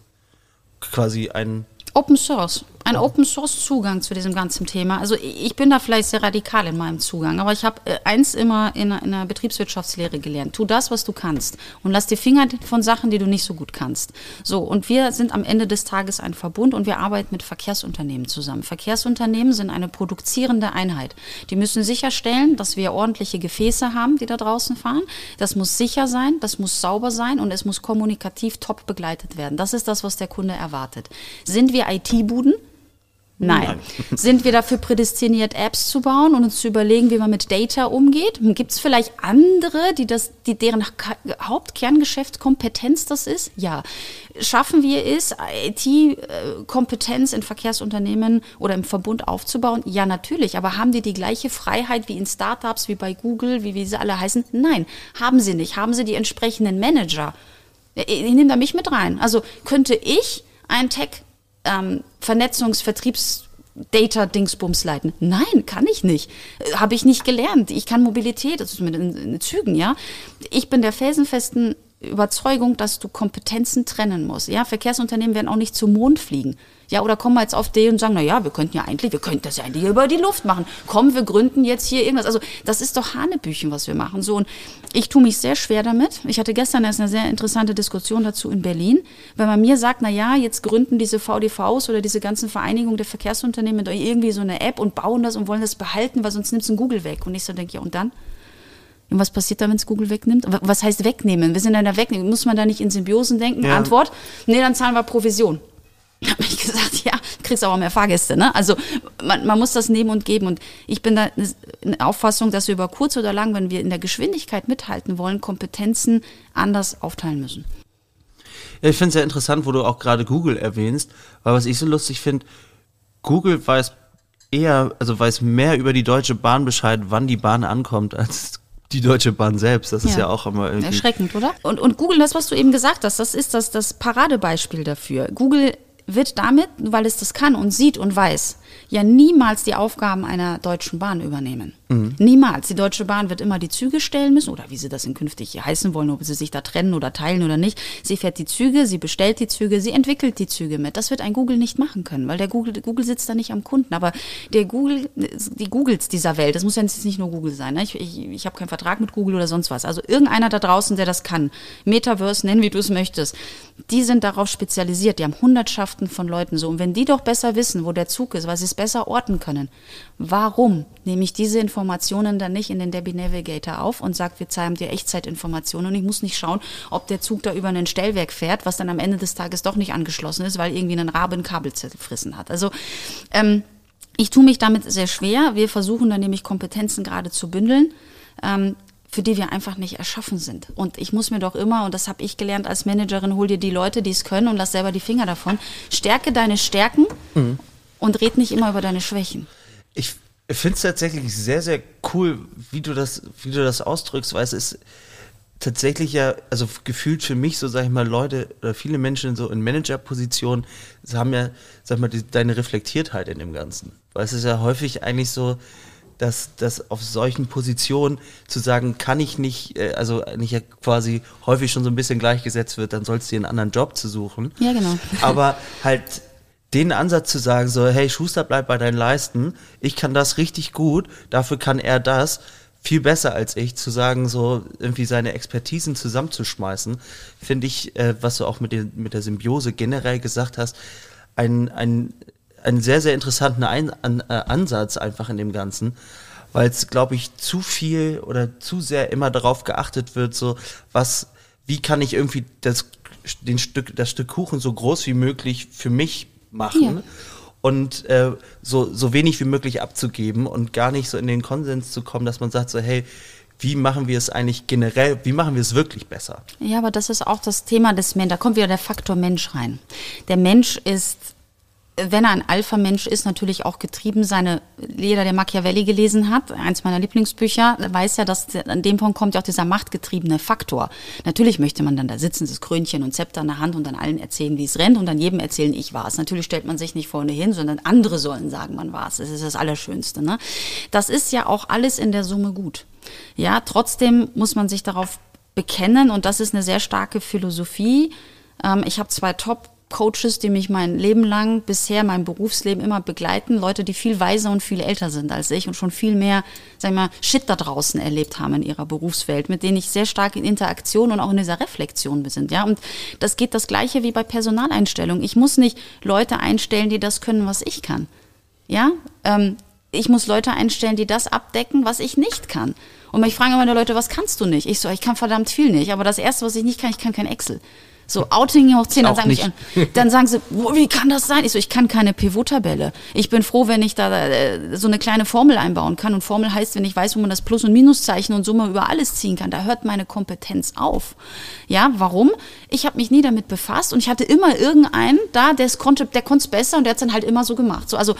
quasi ein Open Source ein Open Source Zugang zu diesem ganzen Thema. Also ich bin da vielleicht sehr radikal in meinem Zugang, aber ich habe äh, eins immer in einer, in einer, Betriebswirtschaftslehre gelernt. Tu das, was du kannst und lass die Finger von Sachen, die du nicht so gut kannst. So, und wir sind am Ende des Tages ein Verbund und wir arbeiten mit Verkehrsunternehmen zusammen. Verkehrsunternehmen sind eine produzierende Einheit. Die müssen sicherstellen, dass wir ordentliche Gefäße haben, die da draußen fahren. Das muss sicher sein, das muss sauber sein und es muss kommunikativ top begleitet werden. Das ist das, was der Kunde erwartet. Sind wir IT-Buden? Nein. Nein. [LAUGHS] Sind wir dafür prädestiniert, Apps zu bauen und uns zu überlegen, wie man mit Data umgeht? Gibt es vielleicht andere, die das, die deren Hauptkerngeschäftskompetenz das ist? Ja. Schaffen wir es, IT-Kompetenz in Verkehrsunternehmen oder im Verbund aufzubauen? Ja, natürlich. Aber haben die die gleiche Freiheit wie in Startups, wie bei Google, wie, wie sie alle heißen? Nein, haben sie nicht. Haben sie die entsprechenden Manager? Ich, ich nehme da mich mit rein. Also könnte ich ein Tech ähm, Vernetzungs-, Vertriebs-, Data-Dingsbums leiten. Nein, kann ich nicht. Äh, Habe ich nicht gelernt. Ich kann Mobilität, also mit in Zügen, ja. Ich bin der felsenfesten Überzeugung, dass du Kompetenzen trennen musst. Ja, Verkehrsunternehmen werden auch nicht zum Mond fliegen. Ja, oder kommen wir jetzt auf die und sagen, na ja, wir könnten ja eigentlich, wir könnten das ja eigentlich über die Luft machen. Komm, wir gründen jetzt hier irgendwas. Also, das ist doch Hanebüchen, was wir machen. So, und ich tue mich sehr schwer damit. Ich hatte gestern erst eine sehr interessante Diskussion dazu in Berlin, weil man mir sagt, na ja, jetzt gründen diese VDVs oder diese ganzen Vereinigungen der Verkehrsunternehmen irgendwie so eine App und bauen das und wollen das behalten, weil sonst nimmt es ein Google weg. Und ich so denke, ja, und dann? Und was passiert da, wenn es Google wegnimmt? Was heißt wegnehmen? Wir sind in der Wegnehmen. Muss man da nicht in Symbiosen denken? Ja. Antwort, nee, dann zahlen wir Provision. Habe ich gesagt, ja, kriegst aber mehr Fahrgäste. Ne? Also man, man muss das nehmen und geben. Und ich bin da eine Auffassung, dass wir über kurz oder lang, wenn wir in der Geschwindigkeit mithalten wollen, Kompetenzen anders aufteilen müssen. Ja, ich finde es sehr interessant, wo du auch gerade Google erwähnst, weil was ich so lustig finde, Google weiß eher, also weiß mehr über die Deutsche Bahn Bescheid, wann die Bahn ankommt, als die Deutsche Bahn selbst. Das ja. ist ja auch immer irgendwie. Erschreckend, oder? Und, und Google, das, was du eben gesagt hast, das ist das, das Paradebeispiel dafür. Google wird damit, weil es das kann und sieht und weiß, ja niemals die Aufgaben einer Deutschen Bahn übernehmen. Mhm. Niemals. Die Deutsche Bahn wird immer die Züge stellen müssen oder wie sie das in künftig heißen wollen, ob sie sich da trennen oder teilen oder nicht. Sie fährt die Züge, sie bestellt die Züge, sie entwickelt die Züge mit. Das wird ein Google nicht machen können, weil der Google, Google sitzt da nicht am Kunden. Aber der Google, die Googles dieser Welt, das muss ja nicht nur Google sein. Ne? Ich, ich, ich habe keinen Vertrag mit Google oder sonst was. Also irgendeiner da draußen, der das kann. Metaverse, nennen wie du es möchtest. Die sind darauf spezialisiert. Die haben Hundertschaften von Leuten so. Und wenn die doch besser wissen, wo der Zug ist, weil sie es besser orten können, warum nehme ich diese Informationen dann nicht in den Debbie Navigator auf und sage, wir zeigen dir Echtzeitinformationen und ich muss nicht schauen, ob der Zug da über ein Stellwerk fährt, was dann am Ende des Tages doch nicht angeschlossen ist, weil irgendwie ein Rabe ein Kabel zerfrissen hat. Also ähm, ich tue mich damit sehr schwer. Wir versuchen dann nämlich Kompetenzen gerade zu bündeln. Ähm, für die wir einfach nicht erschaffen sind. Und ich muss mir doch immer, und das habe ich gelernt als Managerin, hol dir die Leute, die es können und lass selber die Finger davon. Stärke deine Stärken mhm und red nicht immer über deine Schwächen. Ich finde es tatsächlich sehr, sehr cool, wie du das, wie du das ausdrückst, weil es ist tatsächlich ja, also gefühlt für mich, so sage ich mal, Leute oder viele Menschen so in Managerpositionen haben ja, sag ich mal, die, deine Reflektiertheit in dem Ganzen. Weil es ist ja häufig eigentlich so, dass, dass auf solchen Positionen zu sagen, kann ich nicht, äh, also nicht ja quasi häufig schon so ein bisschen gleichgesetzt wird, dann sollst du dir einen anderen Job zu suchen. Ja, genau. Aber halt den Ansatz zu sagen, so, hey, Schuster, bleib bei deinen Leisten, ich kann das richtig gut, dafür kann er das, viel besser als ich, zu sagen, so irgendwie seine Expertisen zusammenzuschmeißen, finde ich, äh, was du auch mit, den, mit der Symbiose generell gesagt hast, ein, ein, einen sehr, sehr interessanten ein, an, äh, Ansatz einfach in dem Ganzen, weil es, glaube ich, zu viel oder zu sehr immer darauf geachtet wird, so, was, wie kann ich irgendwie das, den Stück, das Stück Kuchen so groß wie möglich für mich machen. Ja. Und äh, so, so wenig wie möglich abzugeben und gar nicht so in den Konsens zu kommen, dass man sagt so, hey, wie machen wir es eigentlich generell, wie machen wir es wirklich besser? Ja, aber das ist auch das Thema des Menschen, da kommt wieder der Faktor Mensch rein. Der Mensch ist wenn er ein Alpha-Mensch ist, natürlich auch getrieben. Seine, jeder, der Machiavelli gelesen hat, eins meiner Lieblingsbücher, weiß ja, dass an dem Punkt kommt ja auch dieser machtgetriebene Faktor. Natürlich möchte man dann da sitzen, das Krönchen und Zepter in der Hand und dann allen erzählen, wie es rennt und dann jedem erzählen, ich war es. Natürlich stellt man sich nicht vorne hin, sondern andere sollen sagen, man war es. Das ist das Allerschönste. Ne? Das ist ja auch alles in der Summe gut. Ja, trotzdem muss man sich darauf bekennen und das ist eine sehr starke Philosophie. Ähm, ich habe zwei Top- Coaches, die mich mein Leben lang, bisher mein Berufsleben immer begleiten. Leute, die viel weiser und viel älter sind als ich und schon viel mehr, sag ich mal, Shit da draußen erlebt haben in ihrer Berufswelt, mit denen ich sehr stark in Interaktion und auch in dieser Reflexion bin. Ja, und das geht das Gleiche wie bei Personaleinstellungen. Ich muss nicht Leute einstellen, die das können, was ich kann. Ja, ähm, ich muss Leute einstellen, die das abdecken, was ich nicht kann. Und ich frage immer die Leute, was kannst du nicht? Ich so, ich kann verdammt viel nicht. Aber das erste, was ich nicht kann, ich kann kein Excel. So, Outing hoch 10, dann sagen, ich, dann sagen sie, wie kann das sein? Ich so, ich kann keine Pivot-Tabelle. Ich bin froh, wenn ich da äh, so eine kleine Formel einbauen kann. Und Formel heißt, wenn ich weiß, wo man das Plus- und Minuszeichen und Summe über alles ziehen kann, da hört meine Kompetenz auf. Ja, warum? Ich habe mich nie damit befasst und ich hatte immer irgendeinen da, der konnte, der konnte es besser und der hat es dann halt immer so gemacht. So, also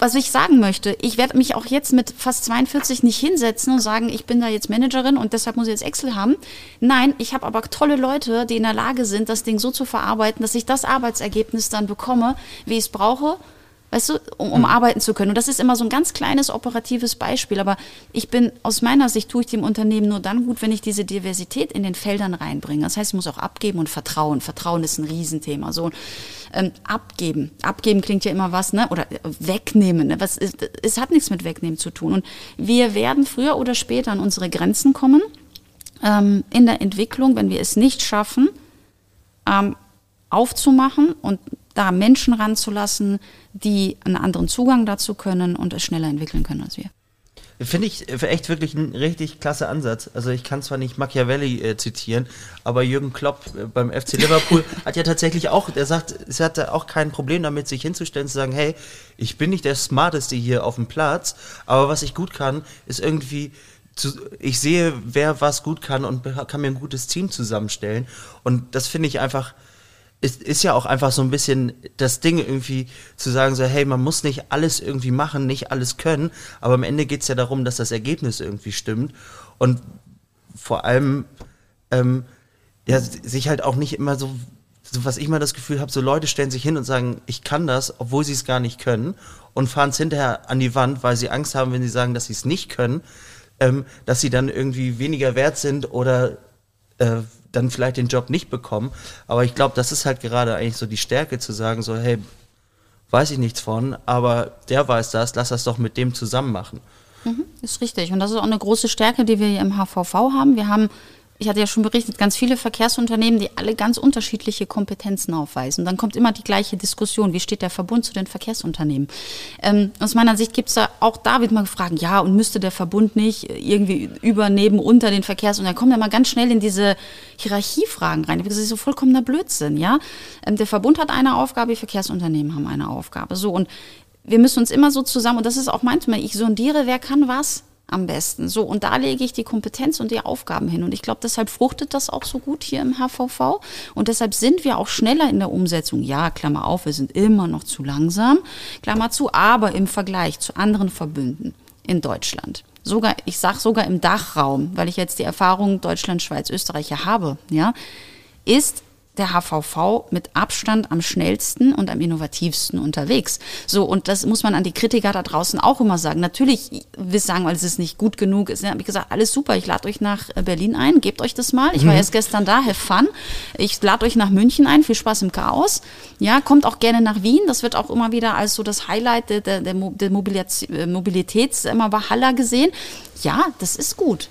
was ich sagen möchte, ich werde mich auch jetzt mit fast 42 nicht hinsetzen und sagen, ich bin da jetzt Managerin und deshalb muss ich jetzt Excel haben. Nein, ich habe aber tolle Leute, die in der Lage sind, das Ding so zu verarbeiten, dass ich das Arbeitsergebnis dann bekomme, wie ich es brauche weißt du, um, um mhm. arbeiten zu können. Und das ist immer so ein ganz kleines operatives Beispiel. Aber ich bin, aus meiner Sicht tue ich dem Unternehmen nur dann gut, wenn ich diese Diversität in den Feldern reinbringe. Das heißt, ich muss auch abgeben und vertrauen. Vertrauen ist ein Riesenthema. So, ähm, abgeben. Abgeben klingt ja immer was, ne? Oder äh, wegnehmen. Ne? Was ist, es hat nichts mit wegnehmen zu tun. Und wir werden früher oder später an unsere Grenzen kommen. Ähm, in der Entwicklung, wenn wir es nicht schaffen, ähm, aufzumachen und da Menschen ranzulassen, die einen anderen Zugang dazu können und es schneller entwickeln können als wir. Finde ich echt wirklich ein richtig klasse Ansatz. Also ich kann zwar nicht Machiavelli äh, zitieren, aber Jürgen Klopp äh, beim FC Liverpool [LAUGHS] hat ja tatsächlich auch, der sagt, es hat auch kein Problem damit, sich hinzustellen, zu sagen, hey, ich bin nicht der Smarteste hier auf dem Platz, aber was ich gut kann, ist irgendwie zu, ich sehe, wer was gut kann und kann mir ein gutes Team zusammenstellen. Und das finde ich einfach, ist, ist ja auch einfach so ein bisschen das Ding irgendwie zu sagen, so, hey, man muss nicht alles irgendwie machen, nicht alles können, aber am Ende geht es ja darum, dass das Ergebnis irgendwie stimmt. Und vor allem, ähm, ja, sich halt auch nicht immer so, so was ich mal das Gefühl habe, so Leute stellen sich hin und sagen, ich kann das, obwohl sie es gar nicht können und fahren es hinterher an die Wand, weil sie Angst haben, wenn sie sagen, dass sie es nicht können, ähm, dass sie dann irgendwie weniger wert sind oder äh, dann vielleicht den Job nicht bekommen. Aber ich glaube, das ist halt gerade eigentlich so die Stärke zu sagen, so, hey, weiß ich nichts von, aber der weiß das, lass das doch mit dem zusammen machen. Mhm, ist richtig. Und das ist auch eine große Stärke, die wir hier im HVV haben. Wir haben ich hatte ja schon berichtet, ganz viele Verkehrsunternehmen, die alle ganz unterschiedliche Kompetenzen aufweisen. Und dann kommt immer die gleiche Diskussion, wie steht der Verbund zu den Verkehrsunternehmen? Ähm, aus meiner Sicht gibt es da auch da wird man gefragt, ja, und müsste der Verbund nicht irgendwie über, neben, unter den Verkehrsunternehmen, da kommt er mal ganz schnell in diese Hierarchiefragen rein. Das ist so vollkommener Blödsinn, ja. Ähm, der Verbund hat eine Aufgabe, die Verkehrsunternehmen haben eine Aufgabe. So, und wir müssen uns immer so zusammen, und das ist auch manchmal, ich sondiere, wer kann was am besten. So, und da lege ich die Kompetenz und die Aufgaben hin. Und ich glaube, deshalb fruchtet das auch so gut hier im HVV. Und deshalb sind wir auch schneller in der Umsetzung. Ja, Klammer auf, wir sind immer noch zu langsam, Klammer zu, aber im Vergleich zu anderen Verbünden in Deutschland. Sogar, ich sage sogar im Dachraum, weil ich jetzt die Erfahrung Deutschland, Schweiz, Österreich habe, ja, ist der HVV mit Abstand am schnellsten und am innovativsten unterwegs. So, und das muss man an die Kritiker da draußen auch immer sagen. Natürlich, wir sagen, weil es ist nicht gut genug ist. habe ich gesagt, alles super, ich lade euch nach äh, Berlin ein, gebt euch das mal. Ich war mhm. erst gestern da, have fun. Ich lade euch nach München ein, viel Spaß im Chaos. Ja, kommt auch gerne nach Wien. Das wird auch immer wieder als so das Highlight der, der, der äh, Mobilitäts immer Haller gesehen. Ja, das ist gut.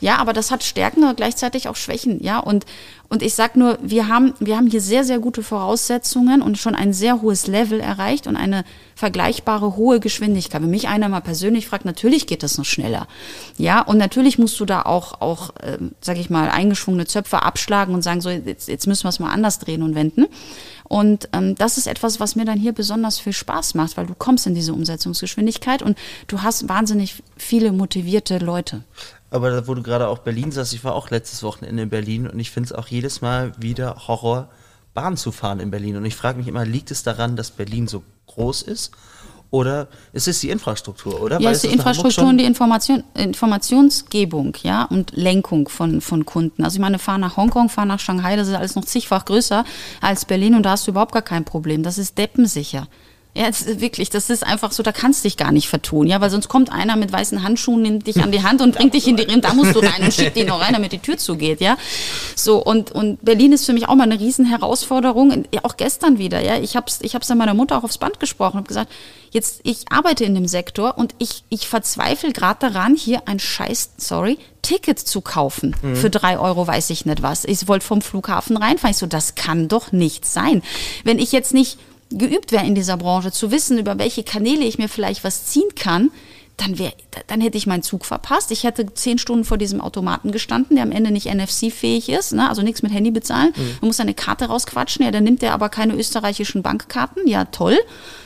Ja, aber das hat Stärken und gleichzeitig auch Schwächen, ja. Und, und ich sag nur, wir haben, wir haben hier sehr, sehr gute Voraussetzungen und schon ein sehr hohes Level erreicht und eine vergleichbare hohe Geschwindigkeit. Wenn mich einer mal persönlich fragt, natürlich geht das noch schneller. Ja, und natürlich musst du da auch, auch, äh, sag ich mal, eingeschwungene Zöpfe abschlagen und sagen, so, jetzt, jetzt müssen wir es mal anders drehen und wenden. Und ähm, das ist etwas, was mir dann hier besonders viel Spaß macht, weil du kommst in diese Umsetzungsgeschwindigkeit und du hast wahnsinnig viele motivierte Leute. Aber da, wo du gerade auch Berlin sagst, ich war auch letztes Wochenende in Berlin und ich finde es auch jedes Mal wieder Horror, Bahn zu fahren in Berlin. Und ich frage mich immer, liegt es daran, dass Berlin so groß ist? Oder ist es die Infrastruktur, oder? Ja, es ist die Infrastruktur und die Information, Informationsgebung, ja, und Lenkung von, von Kunden. Also ich meine, fahr nach Hongkong, fahr nach Shanghai, das ist alles noch zigfach größer als Berlin und da hast du überhaupt gar kein Problem. Das ist deppensicher. Ja, wirklich, das ist einfach so, da kannst du dich gar nicht vertun, ja, weil sonst kommt einer mit weißen Handschuhen, nimmt dich an die Hand und [LAUGHS] bringt dich in die, da musst du rein und schickt ihn noch rein, damit die Tür zugeht, ja. So, und, und Berlin ist für mich auch mal eine Riesenherausforderung, ja, auch gestern wieder, ja. Ich hab's, ich hab's dann meiner Mutter auch aufs Band gesprochen und gesagt, jetzt, ich arbeite in dem Sektor und ich, ich verzweifle gerade daran, hier ein scheiß, sorry, Ticket zu kaufen. Mhm. Für drei Euro weiß ich nicht was. Ich wollte vom Flughafen reinfahren. Ich so, das kann doch nicht sein. Wenn ich jetzt nicht geübt wäre in dieser Branche, zu wissen, über welche Kanäle ich mir vielleicht was ziehen kann, dann, wär, dann hätte ich meinen Zug verpasst. Ich hätte zehn Stunden vor diesem Automaten gestanden, der am Ende nicht NFC-fähig ist, ne? also nichts mit Handy bezahlen. Mhm. Man muss eine Karte rausquatschen, ja, dann nimmt er aber keine österreichischen Bankkarten. Ja, toll,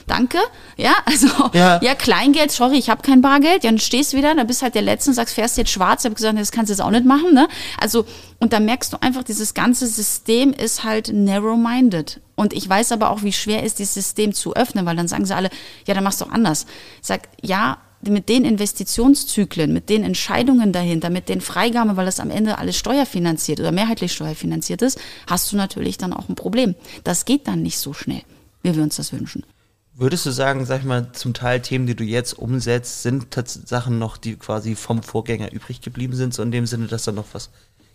danke. Ja, [LAUGHS] also, ja, ja Kleingeld, sorry, ich habe kein Bargeld. Ja, dann stehst du wieder, dann bist halt der Letzte und sagst, fährst jetzt schwarz. Ich habe gesagt, das kannst du jetzt auch nicht machen. Ne? Also, und da merkst du einfach, dieses ganze System ist halt narrow-minded. Und ich weiß aber auch, wie schwer ist, dieses System zu öffnen, weil dann sagen sie alle, ja, dann machst du doch anders. Ich sag, ja, mit den Investitionszyklen, mit den Entscheidungen dahinter, mit den Freigaben, weil das am Ende alles steuerfinanziert oder mehrheitlich steuerfinanziert ist, hast du natürlich dann auch ein Problem. Das geht dann nicht so schnell, wie wir uns das wünschen. Würdest du sagen, sag ich mal, zum Teil Themen, die du jetzt umsetzt, sind Sachen noch, die quasi vom Vorgänger übrig geblieben sind, so in dem Sinne, dass da noch was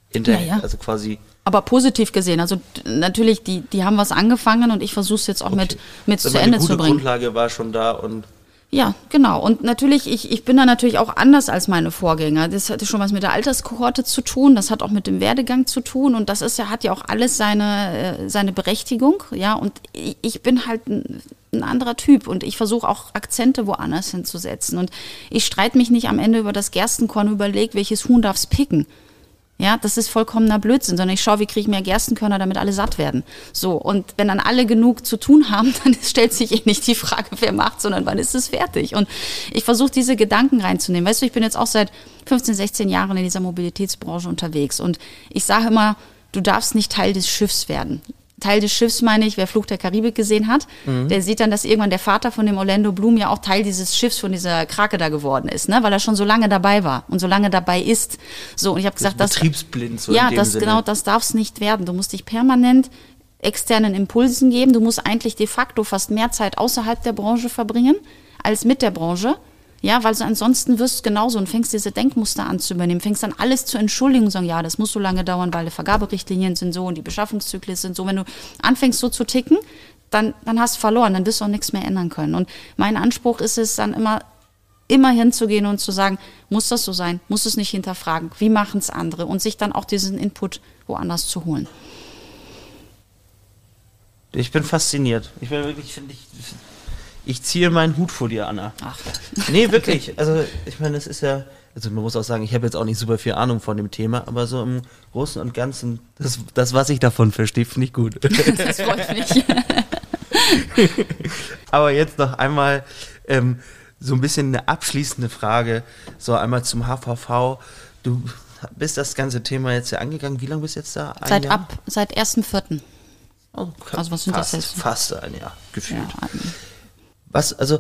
hinterher, ja, also quasi. Aber positiv gesehen, also natürlich, die, die haben was angefangen und ich versuche es jetzt auch okay. mit, mit zu Ende zu bringen. Die Grundlage war schon da und Ja, genau. Und natürlich, ich, ich bin da natürlich auch anders als meine Vorgänger. Das hatte schon was mit der Alterskohorte zu tun, das hat auch mit dem Werdegang zu tun und das ist ja, hat ja auch alles seine, äh, seine Berechtigung. Ja, und ich, ich bin halt ein, ein anderer Typ und ich versuche auch Akzente woanders hinzusetzen. Und ich streite mich nicht am Ende über das Gerstenkorn, überlege, welches Huhn darf es picken. Ja, das ist vollkommener Blödsinn, sondern ich schaue, wie kriege ich mehr Gerstenkörner, damit alle satt werden. So, und wenn dann alle genug zu tun haben, [LAUGHS] dann stellt sich eh nicht die Frage, wer macht, sondern wann ist es fertig. Und ich versuche diese Gedanken reinzunehmen. Weißt du, ich bin jetzt auch seit 15, 16 Jahren in dieser Mobilitätsbranche unterwegs und ich sage immer, du darfst nicht Teil des Schiffs werden. Teil des Schiffs meine ich, wer Fluch der Karibik gesehen hat, mhm. der sieht dann, dass irgendwann der Vater von dem Orlando Bloom ja auch Teil dieses Schiffs von dieser Krake da geworden ist, ne? weil er schon so lange dabei war und so lange dabei ist. So und ich habe gesagt, das betriebsblind so ja, das Sinne. genau, das darf es nicht werden. Du musst dich permanent externen Impulsen geben. Du musst eigentlich de facto fast mehr Zeit außerhalb der Branche verbringen als mit der Branche. Ja, weil so ansonsten wirst du genauso und fängst diese Denkmuster an zu übernehmen, fängst dann alles zu entschuldigen und sagen, ja, das muss so lange dauern, weil die Vergaberichtlinien sind so und die Beschaffungszyklen sind so. Wenn du anfängst so zu ticken, dann, dann hast du verloren, dann wirst du auch nichts mehr ändern können. Und mein Anspruch ist es dann immer, immer hinzugehen und zu sagen, muss das so sein, muss es nicht hinterfragen, wie machen es andere und sich dann auch diesen Input woanders zu holen. Ich bin fasziniert. Ich bin wirklich, finde ich, ich ziehe meinen Hut vor dir, Anna. Ach. Nee, wirklich. Also, ich meine, es ist ja, also man muss auch sagen, ich habe jetzt auch nicht super viel Ahnung von dem Thema, aber so im Großen und Ganzen, das, das was ich davon verstehe, finde ich gut. Das freut mich. [LAUGHS] aber jetzt noch einmal ähm, so ein bisschen eine abschließende Frage, so einmal zum HVV. Du bist das ganze Thema jetzt ja angegangen. Wie lange bist du jetzt da? Ein seit Jahr? ab, seit 1.4. Oh, also was sind fast, das jetzt? Fast ein Jahr, gefühlt. Ja, was, also,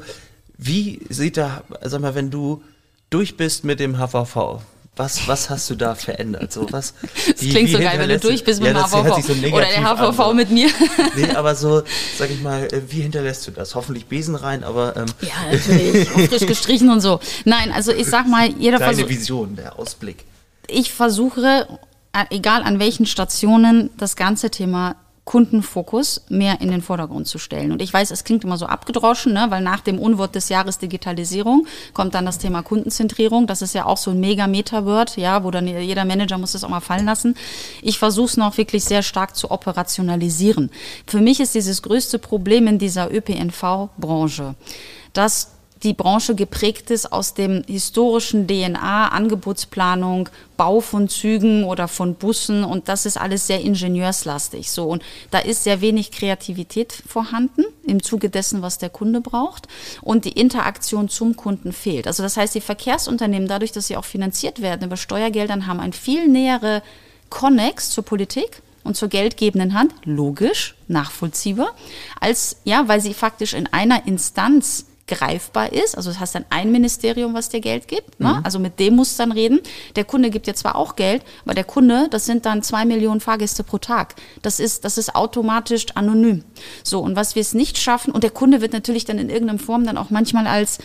wie sieht da, sag mal, wenn du durch bist mit dem HVV, was, was hast du da verändert? So, was, [LAUGHS] das wie, klingt wie so geil, wenn du durch bist mit ja, dem HVV. So Oder der HVV an, mit mir. Nee, aber so, sag ich mal, äh, wie hinterlässt du das? Hoffentlich Besen rein, aber. Ähm. Ja, natürlich. [LAUGHS] frisch gestrichen und so. Nein, also ich sag mal, jeder Deine Versuch. Vision, der Ausblick. Ich versuche, äh, egal an welchen Stationen, das ganze Thema Kundenfokus mehr in den Vordergrund zu stellen. Und ich weiß, es klingt immer so abgedroschen, ne? weil nach dem Unwort des Jahres Digitalisierung kommt dann das Thema Kundenzentrierung. Das ist ja auch so ein mega Meta-Word, ja, wo dann jeder Manager muss das auch mal fallen lassen. Ich versuche es noch wirklich sehr stark zu operationalisieren. Für mich ist dieses größte Problem in dieser ÖPNV-Branche, dass die Branche geprägt ist aus dem historischen DNA, Angebotsplanung, Bau von Zügen oder von Bussen und das ist alles sehr ingenieurslastig. So und da ist sehr wenig Kreativität vorhanden im Zuge dessen, was der Kunde braucht und die Interaktion zum Kunden fehlt. Also das heißt, die Verkehrsunternehmen, dadurch, dass sie auch finanziert werden über Steuergeldern, haben ein viel nähere Connex zur Politik und zur geldgebenden Hand, logisch, nachvollziehbar, als ja, weil sie faktisch in einer Instanz greifbar ist. Also du hast dann ein Ministerium, was dir Geld gibt. Ne? Mhm. Also mit dem musst du dann reden. Der Kunde gibt dir zwar auch Geld, aber der Kunde, das sind dann zwei Millionen Fahrgäste pro Tag. Das ist, das ist automatisch anonym. So, und was wir es nicht schaffen, und der Kunde wird natürlich dann in irgendeiner Form dann auch manchmal als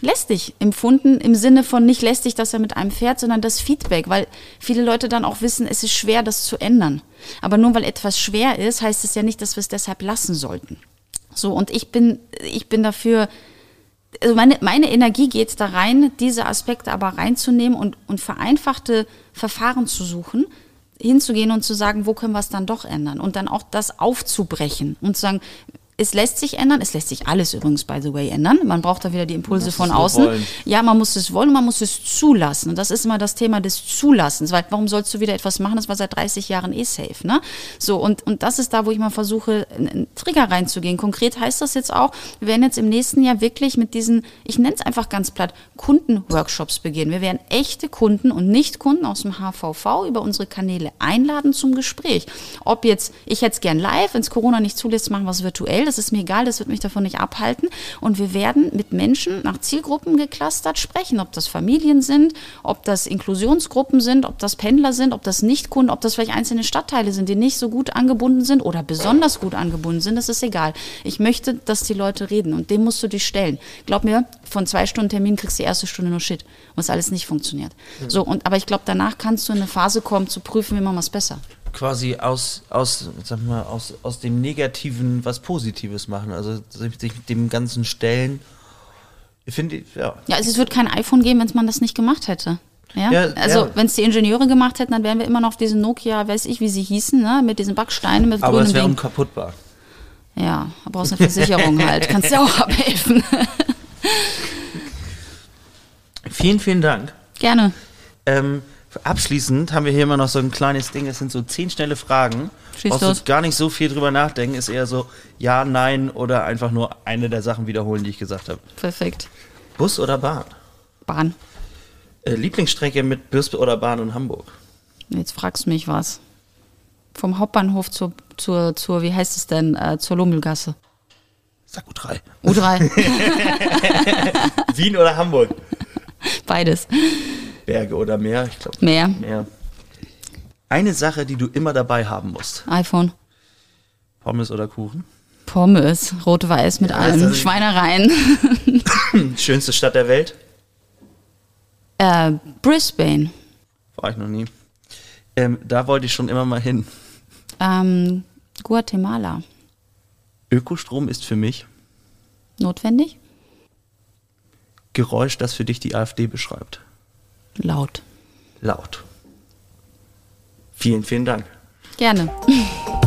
lästig empfunden, im Sinne von nicht lästig, dass er mit einem fährt, sondern das Feedback, weil viele Leute dann auch wissen, es ist schwer, das zu ändern. Aber nur weil etwas schwer ist, heißt es ja nicht, dass wir es deshalb lassen sollten. So, und ich bin, ich bin dafür, also meine, meine Energie geht da rein, diese Aspekte aber reinzunehmen und, und vereinfachte Verfahren zu suchen, hinzugehen und zu sagen, wo können wir es dann doch ändern? Und dann auch das aufzubrechen und zu sagen, es lässt sich ändern. Es lässt sich alles übrigens, by the way, ändern. Man braucht da wieder die Impulse von außen. Wollen. Ja, man muss es wollen, man muss es zulassen. Und das ist immer das Thema des Zulassens. Weil warum sollst du wieder etwas machen, das war seit 30 Jahren eh safe, ne? So, und, und das ist da, wo ich mal versuche, einen Trigger reinzugehen. Konkret heißt das jetzt auch, wir werden jetzt im nächsten Jahr wirklich mit diesen, ich nenne es einfach ganz platt, Kundenworkshops beginnen. Wir werden echte Kunden und Nicht-Kunden aus dem HVV über unsere Kanäle einladen zum Gespräch. Ob jetzt, ich hätte es gern live, wenn es Corona nicht zulässt, machen wir es virtuell das ist mir egal, das wird mich davon nicht abhalten. Und wir werden mit Menschen nach Zielgruppen geklustert sprechen, ob das Familien sind, ob das Inklusionsgruppen sind, ob das Pendler sind, ob das Nichtkunden, ob das vielleicht einzelne Stadtteile sind, die nicht so gut angebunden sind oder besonders gut angebunden sind, das ist egal. Ich möchte, dass die Leute reden und dem musst du dich stellen. Glaub mir, von zwei Stunden Termin kriegst du die erste Stunde nur Shit, was alles nicht funktioniert. Mhm. So, und, aber ich glaube, danach kannst du in eine Phase kommen, zu prüfen, wie machen wir es besser quasi aus, aus, sag mal, aus, aus dem Negativen was Positives machen. Also sich dem Ganzen stellen Finde ich, ja. Ja, also es wird kein iPhone geben, wenn man das nicht gemacht hätte. Ja, Ja, also ja. wenn es die Ingenieure gemacht hätten, dann wären wir immer noch auf diesen Nokia, weiß ich, wie sie hießen, ne? mit diesen Backsteinen, mit Aber es wäre unkaputtbar. Ja, da brauchst du eine Versicherung [LAUGHS] halt. Kannst dir auch abhelfen. Vielen, vielen Dank. Gerne. Ähm, abschließend haben wir hier immer noch so ein kleines Ding, es sind so zehn schnelle Fragen. Schieß los. du gar nicht so viel drüber nachdenken, ist eher so ja, nein oder einfach nur eine der Sachen wiederholen, die ich gesagt habe. Perfekt. Bus oder Bahn? Bahn. Äh, Lieblingsstrecke mit Bus oder Bahn in Hamburg? Jetzt fragst du mich was. Vom Hauptbahnhof zur, zur, zur wie heißt es denn, äh, zur Lommelgasse. Sag U3. U3, [LAUGHS] Wien oder Hamburg? beides. Berge oder Meer? Ich glaube Mehr. Meer. Eine Sache, die du immer dabei haben musst. iPhone. Pommes oder Kuchen? Pommes, rot-weiß mit Ja, allem, ist- Schweinereien. [LAUGHS] Schönste Stadt der Welt? äh, Brisbane. War ich noch nie. Ähm, da wollte ich schon immer mal hin. Ähm, Guatemala. Ökostrom ist für mich Notwendig? Geräusch, das für dich die AfD beschreibt. Laut. Laut. Vielen, vielen Dank. Gerne. [LAUGHS]